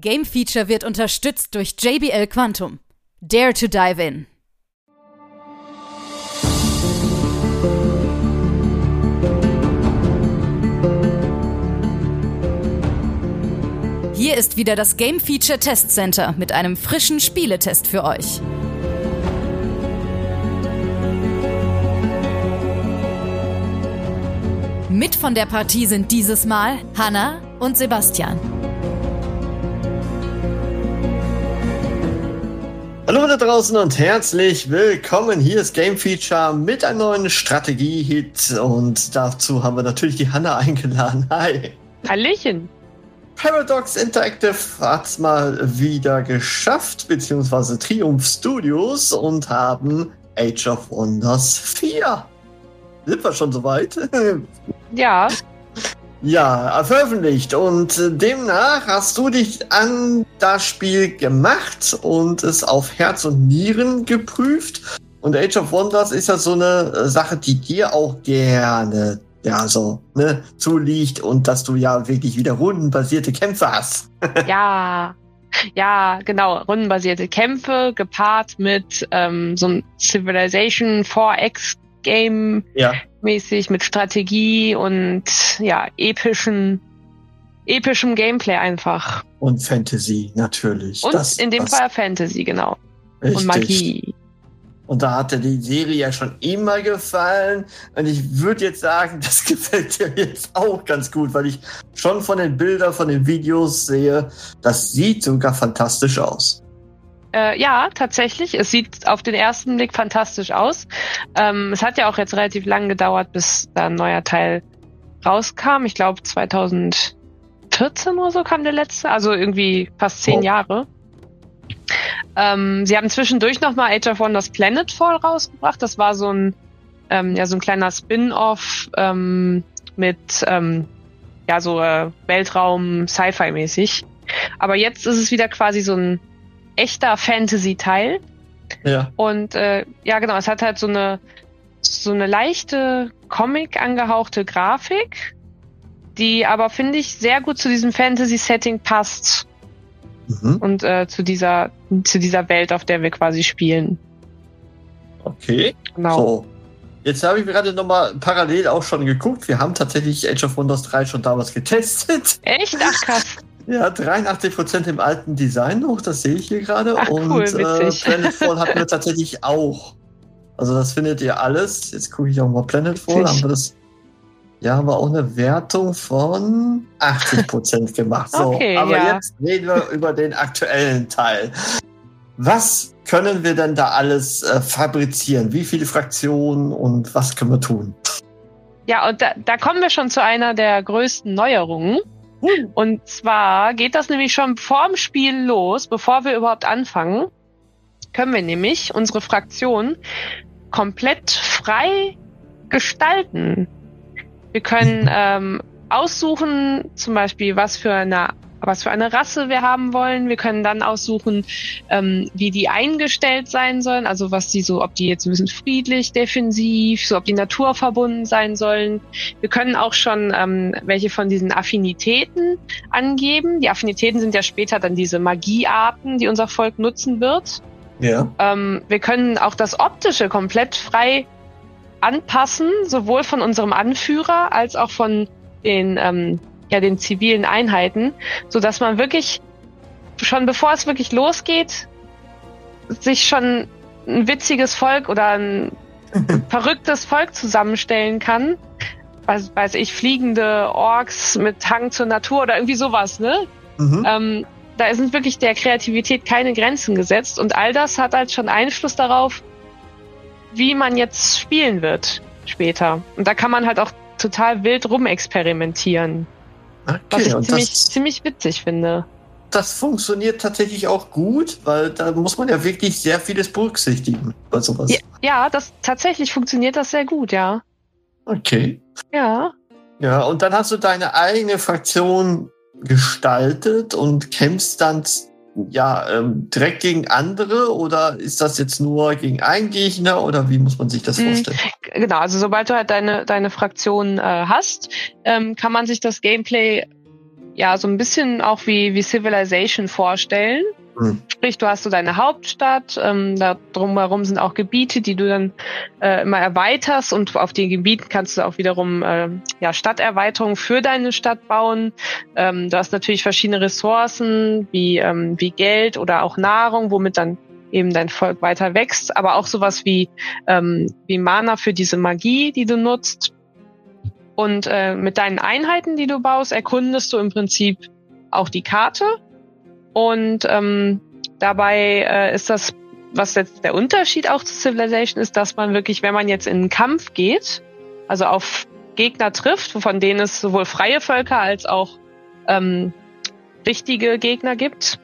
Game Feature wird unterstützt durch JBL Quantum. Dare to dive in. Hier ist wieder das Game Feature Test Center mit einem frischen Spieletest für euch. Mit von der Partie sind dieses Mal Hanna und Sebastian. Hallo da draußen und herzlich willkommen. Hier ist Game Feature mit einem neuen Strategie-Hit und dazu haben wir natürlich die Hanna eingeladen. Hi. Hallöchen. Paradox Interactive hat's mal wieder geschafft, beziehungsweise Triumph Studios und haben Age of Wonders 4. Sind wir schon soweit? Ja. Ja, veröffentlicht. Und äh, demnach hast du dich an das Spiel gemacht und es auf Herz und Nieren geprüft. Und Age of Wonders ist ja so eine äh, Sache, die dir auch gerne ja, so, ne, zuliegt und dass du ja wirklich wieder rundenbasierte Kämpfe hast. ja, ja, genau, rundenbasierte Kämpfe gepaart mit ähm, so einem Civilization 4X Game ja. Mäßig mit Strategie und ja, epischen epischem Gameplay einfach. Und Fantasy, natürlich. Und das, in dem das Fall Fantasy, genau. Richtig. Und Magie. Und da hatte die Serie ja schon immer gefallen. Und ich würde jetzt sagen, das gefällt dir jetzt auch ganz gut, weil ich schon von den Bildern, von den Videos sehe, das sieht sogar fantastisch aus. Äh, ja, tatsächlich. Es sieht auf den ersten Blick fantastisch aus. Ähm, es hat ja auch jetzt relativ lang gedauert, bis da ein neuer Teil rauskam. Ich glaube 2014 oder so kam der letzte. Also irgendwie fast zehn oh. Jahre. Ähm, sie haben zwischendurch nochmal Age of Wonders Planetfall rausgebracht. Das war so ein, ähm, ja, so ein kleiner Spin-off ähm, mit ähm, ja, so äh, Weltraum, Sci-Fi mäßig. Aber jetzt ist es wieder quasi so ein echter Fantasy-Teil. Ja. Und äh, ja, genau, es hat halt so eine so eine leichte Comic angehauchte Grafik, die aber finde ich sehr gut zu diesem Fantasy-Setting passt mhm. und äh, zu dieser zu dieser Welt, auf der wir quasi spielen. Okay. Genau. So. Jetzt habe ich gerade nochmal parallel auch schon geguckt. Wir haben tatsächlich Age of Wonders 3 schon damals getestet. Echt? Ach krass. Ja, 83% im alten Design noch, das sehe ich hier gerade. Ach, und cool, äh, Planetfall hatten wir tatsächlich auch. Also das findet ihr alles. Jetzt gucke ich auch mal Planetfall. Haben wir das? Ja, haben wir auch eine Wertung von 80% gemacht. So, okay, aber ja. jetzt reden wir über den aktuellen Teil. Was können wir denn da alles äh, fabrizieren? Wie viele Fraktionen und was können wir tun? Ja, und da, da kommen wir schon zu einer der größten Neuerungen. Und zwar geht das nämlich schon vorm Spiel los, bevor wir überhaupt anfangen, können wir nämlich unsere Fraktion komplett frei gestalten. Wir können ähm, aussuchen, zum Beispiel, was für eine was für eine Rasse wir haben wollen. Wir können dann aussuchen, ähm, wie die eingestellt sein sollen, also was die so, ob die jetzt ein bisschen friedlich, defensiv, so ob die naturverbunden sein sollen. Wir können auch schon ähm, welche von diesen Affinitäten angeben. Die Affinitäten sind ja später dann diese Magiearten, die unser Volk nutzen wird. Ja. Ähm, wir können auch das Optische komplett frei anpassen, sowohl von unserem Anführer als auch von den ähm, ja den zivilen Einheiten, so dass man wirklich schon bevor es wirklich losgeht, sich schon ein witziges Volk oder ein verrücktes Volk zusammenstellen kann. Was weiß ich, fliegende Orks mit Hang zur Natur oder irgendwie sowas, ne? Mhm. Ähm, da sind wirklich der Kreativität keine Grenzen gesetzt und all das hat halt schon Einfluss darauf, wie man jetzt spielen wird später. Und da kann man halt auch total wild rumexperimentieren. Okay, was ich ziemlich, das, ziemlich witzig finde. Das funktioniert tatsächlich auch gut, weil da muss man ja wirklich sehr vieles berücksichtigen bei sowas. Ja, ja das tatsächlich funktioniert das sehr gut, ja. Okay. Ja. Ja, und dann hast du deine eigene Fraktion gestaltet und kämpfst dann ja ähm, direkt gegen andere oder ist das jetzt nur gegen einen Gegner oder wie muss man sich das mhm. vorstellen? Genau, also sobald du halt deine, deine Fraktion äh, hast, ähm, kann man sich das Gameplay ja so ein bisschen auch wie, wie Civilization vorstellen. Mhm. Sprich, du hast so deine Hauptstadt, ähm, da drumherum sind auch Gebiete, die du dann äh, immer erweiterst und auf den Gebieten kannst du auch wiederum äh, ja, Stadterweiterungen für deine Stadt bauen. Ähm, du hast natürlich verschiedene Ressourcen wie, ähm, wie Geld oder auch Nahrung, womit dann eben dein Volk weiter wächst, aber auch sowas wie, ähm, wie Mana für diese Magie, die du nutzt. Und äh, mit deinen Einheiten, die du baust, erkundest du im Prinzip auch die Karte und ähm, dabei äh, ist das, was jetzt der Unterschied auch zu Civilization ist, dass man wirklich, wenn man jetzt in einen Kampf geht, also auf Gegner trifft, von denen es sowohl freie Völker als auch ähm, richtige Gegner gibt.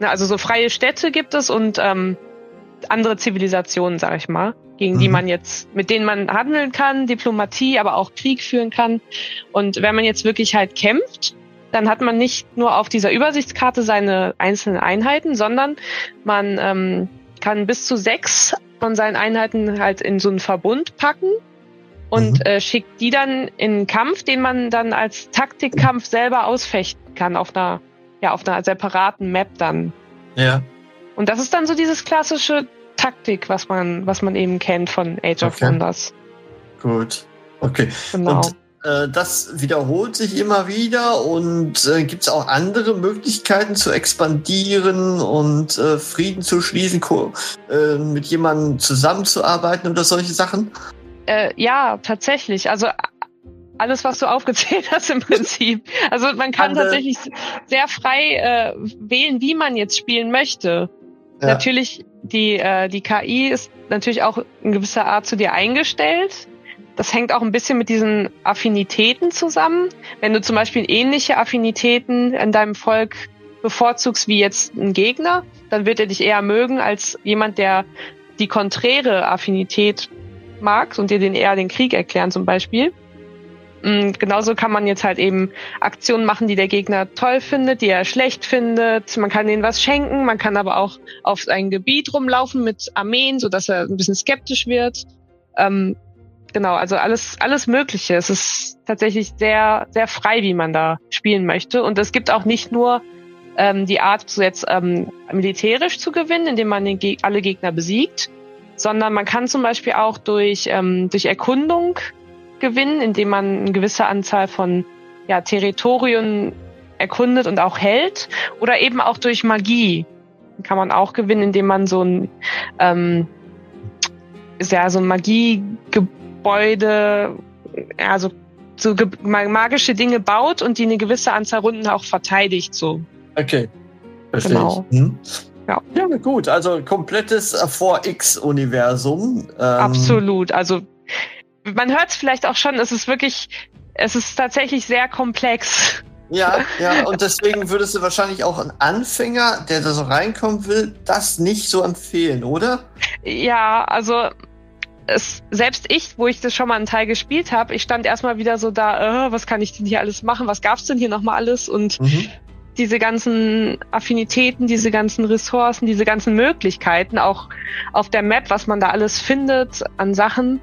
Also so freie Städte gibt es und ähm, andere Zivilisationen, sag ich mal, gegen mhm. die man jetzt, mit denen man handeln kann, Diplomatie, aber auch Krieg führen kann. Und wenn man jetzt wirklich halt kämpft, dann hat man nicht nur auf dieser Übersichtskarte seine einzelnen Einheiten, sondern man ähm, kann bis zu sechs von seinen Einheiten halt in so einen Verbund packen und mhm. äh, schickt die dann in einen Kampf, den man dann als Taktikkampf selber ausfechten kann auf einer ja auf einer separaten Map dann. Ja. Und das ist dann so dieses klassische Taktik, was man was man eben kennt von Age okay. of Wonders. Gut. Okay. Genau. Und äh, das wiederholt sich immer wieder und äh, gibt es auch andere Möglichkeiten zu expandieren und äh, Frieden zu schließen, äh, mit jemandem zusammenzuarbeiten oder solche Sachen? Äh, ja, tatsächlich. Also alles, was du aufgezählt hast im Prinzip. Also man kann Andere. tatsächlich sehr frei äh, wählen, wie man jetzt spielen möchte. Ja. Natürlich, die, äh, die KI ist natürlich auch in gewisser Art zu dir eingestellt. Das hängt auch ein bisschen mit diesen Affinitäten zusammen. Wenn du zum Beispiel ähnliche Affinitäten in deinem Volk bevorzugst wie jetzt ein Gegner, dann wird er dich eher mögen als jemand, der die konträre Affinität mag und dir den eher den Krieg erklären zum Beispiel. Und mm, genauso kann man jetzt halt eben Aktionen machen, die der Gegner toll findet, die er schlecht findet. Man kann denen was schenken, man kann aber auch auf ein Gebiet rumlaufen mit Armeen, so dass er ein bisschen skeptisch wird. Ähm, genau, also alles, alles Mögliche. Es ist tatsächlich sehr, sehr frei, wie man da spielen möchte. Und es gibt auch nicht nur ähm, die Art, so jetzt ähm, militärisch zu gewinnen, indem man den Ge alle Gegner besiegt, sondern man kann zum Beispiel auch durch, ähm, durch Erkundung gewinnen, indem man eine gewisse Anzahl von ja, Territorien erkundet und auch hält, oder eben auch durch Magie kann man auch gewinnen, indem man so ein ähm, ja so ein Magie Gebäude, also so magische Dinge baut und die eine gewisse Anzahl Runden auch verteidigt. So. Okay. Verstehe genau. ich. Hm? Ja. ja, gut. Also komplettes 4X-Universum. Ähm Absolut. Also man hört es vielleicht auch schon, es ist wirklich, es ist tatsächlich sehr komplex. Ja, ja, und deswegen würdest du wahrscheinlich auch einen Anfänger, der da so reinkommen will, das nicht so empfehlen, oder? Ja, also es, selbst ich, wo ich das schon mal einen Teil gespielt habe, ich stand erstmal wieder so da, äh, was kann ich denn hier alles machen? Was gab's denn hier nochmal alles? Und mhm. diese ganzen Affinitäten, diese ganzen Ressourcen, diese ganzen Möglichkeiten, auch auf der Map, was man da alles findet an Sachen,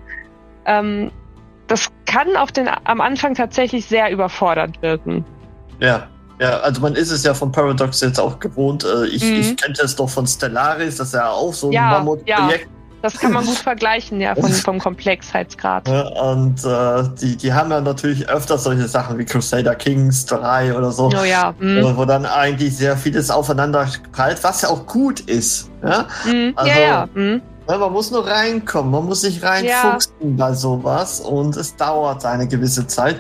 ähm, das kann auf den am Anfang tatsächlich sehr überfordert wirken. Ja. Ja, also man ist es ja von Paradox jetzt auch gewohnt. Äh, ich, mhm. ich kenne das doch von Stellaris, das ist ja auch so ein ja, Mammutprojekt. Ja das kann man gut vergleichen, ja, von, vom Komplexheitsgrad. Ja, und äh, die, die haben ja natürlich öfter solche Sachen wie Crusader Kings 3 oder so. Oh ja. Mhm. Wo dann eigentlich sehr vieles aufeinander prallt, was ja auch gut ist. Ja, mhm. also, ja. ja. Mhm. Man muss nur reinkommen, man muss sich reinfuchsen ja. bei sowas und es dauert eine gewisse Zeit.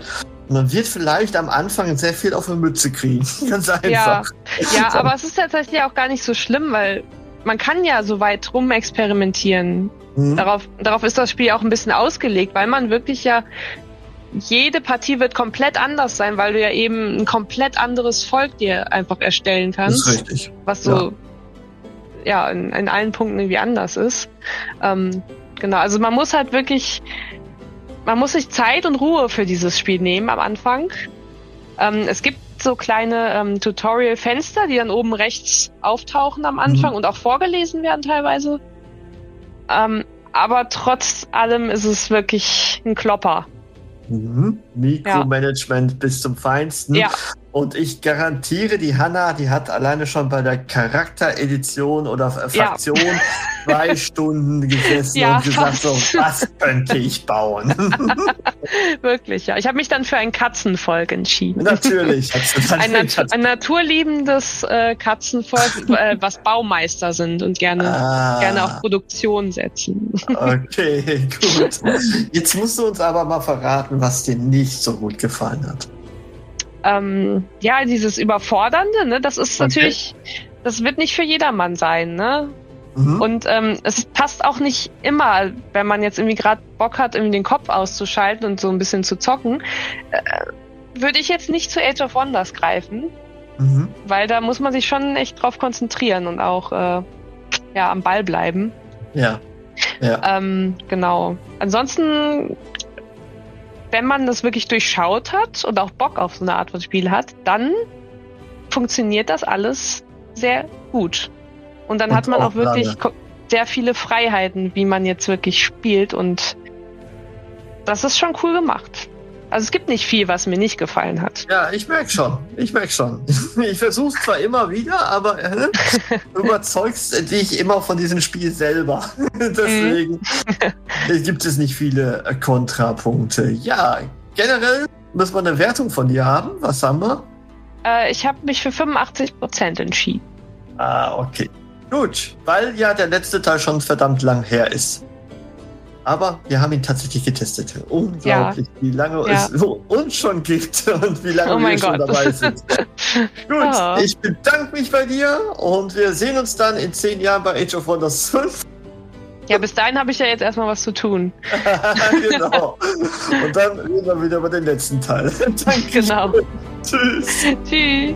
Man wird vielleicht am Anfang sehr viel auf eine Mütze kriegen. Ganz einfach. Ja, ja aber es ist tatsächlich auch gar nicht so schlimm, weil man kann ja so weit rumexperimentieren. Mhm. Darauf, darauf ist das Spiel auch ein bisschen ausgelegt, weil man wirklich ja jede Partie wird komplett anders sein, weil du ja eben ein komplett anderes Volk dir einfach erstellen kannst. Das ist richtig. Was so ja, ja in, in, allen Punkten irgendwie anders ist. Ähm, genau, also man muss halt wirklich, man muss sich Zeit und Ruhe für dieses Spiel nehmen am Anfang. Ähm, es gibt so kleine ähm, Tutorial-Fenster, die dann oben rechts auftauchen am Anfang mhm. und auch vorgelesen werden teilweise. Ähm, aber trotz allem ist es wirklich ein Klopper. Mhm. Mikromanagement ja. bis zum Feinsten. Ja. Und ich garantiere, die Hanna, die hat alleine schon bei der Charakteredition oder Fraktion ja. zwei Stunden gesessen und gesagt, so, was könnte ich bauen? Wirklich, ja. Ich habe mich dann für ein Katzenvolk entschieden. Natürlich. Ein, Nat ein, naturliebendes äh, Katzenvolk, äh, was Baumeister sind und gerne, ah. gerne auf Produktion setzen. okay, gut. Jetzt musst du uns aber mal verraten, was dir nicht so gut gefallen hat ähm, ja, dieses Überfordernde, ne, das ist okay. natürlich, das wird nicht für jedermann sein, ne? Mhm. Und ähm, es passt auch nicht immer, wenn man jetzt irgendwie gerade Bock hat, irgendwie den Kopf auszuschalten und so ein bisschen zu zocken, äh, würde ich jetzt nicht zu Age of Wonders greifen. Mhm. Weil da muss man sich schon echt drauf konzentrieren und auch äh, ja, am Ball bleiben. Ja. ja. Ähm, genau. Ansonsten wenn man das wirklich durchschaut hat und auch Bock auf so eine Art von Spiel hat, dann funktioniert das alles sehr gut. Und dann und hat man auch, auch wirklich sehr viele Freiheiten, wie man jetzt wirklich spielt und das ist schon cool gemacht. Also es gibt nicht viel, was mir nicht gefallen hat. Ja, ich merke schon. Ich merke schon. Ich versuche es zwar immer wieder, aber äh, du überzeugst dich immer von diesem Spiel selber. Deswegen mhm. gibt es nicht viele äh, Kontrapunkte. Ja, generell muss man eine Wertung von dir haben. Was haben wir? Äh, ich habe mich für 85% entschieden. Ah, okay. Gut, weil ja der letzte Teil schon verdammt lang her ist. Aber wir haben ihn tatsächlich getestet. Unglaublich, ja. wie lange ja. es uns schon gibt und wie lange oh wir schon dabei sind. Gut, oh. ich bedanke mich bei dir und wir sehen uns dann in zehn Jahren bei Age of Wonders 5. Ja, bis dahin habe ich ja jetzt erstmal was zu tun. genau. Und dann reden wir wieder über den letzten Teil. Danke. Genau. Tschüss. Tschüss.